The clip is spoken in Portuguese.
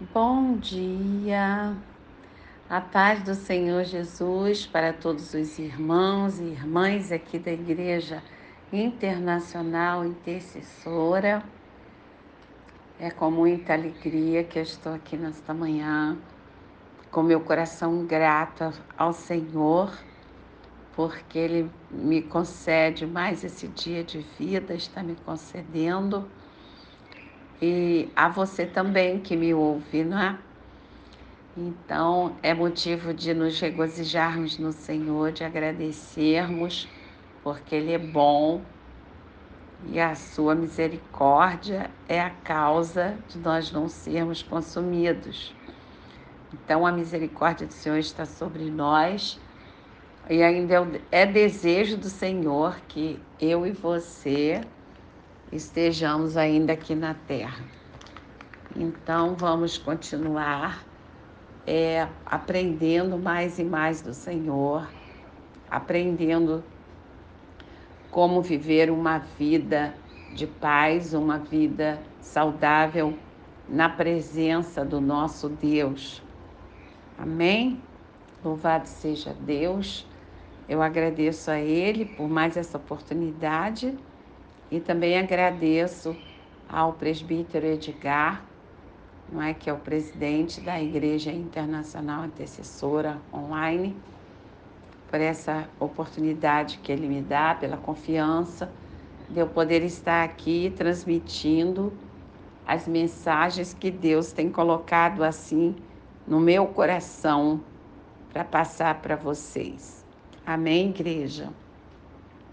Bom dia, a paz do Senhor Jesus para todos os irmãos e irmãs aqui da Igreja Internacional Intercessora. É com muita alegria que eu estou aqui nesta manhã, com meu coração grato ao Senhor, porque Ele me concede mais esse dia de vida, está me concedendo e a você também que me ouve, não é? Então, é motivo de nos regozijarmos no Senhor, de agradecermos, porque Ele é bom e a sua misericórdia é a causa de nós não sermos consumidos. Então, a misericórdia do Senhor está sobre nós e ainda é, é desejo do Senhor que eu e você estejamos ainda aqui na Terra. Então, vamos continuar é, aprendendo mais e mais do Senhor, aprendendo como viver uma vida de paz, uma vida saudável na presença do nosso Deus. Amém? Louvado seja Deus. Eu agradeço a Ele por mais essa oportunidade e também agradeço ao presbítero Edgar, não é que é o presidente da Igreja Internacional Antecessora Online, por essa oportunidade que ele me dá, pela confiança de eu poder estar aqui transmitindo as mensagens que Deus tem colocado assim no meu coração para passar para vocês. Amém, igreja?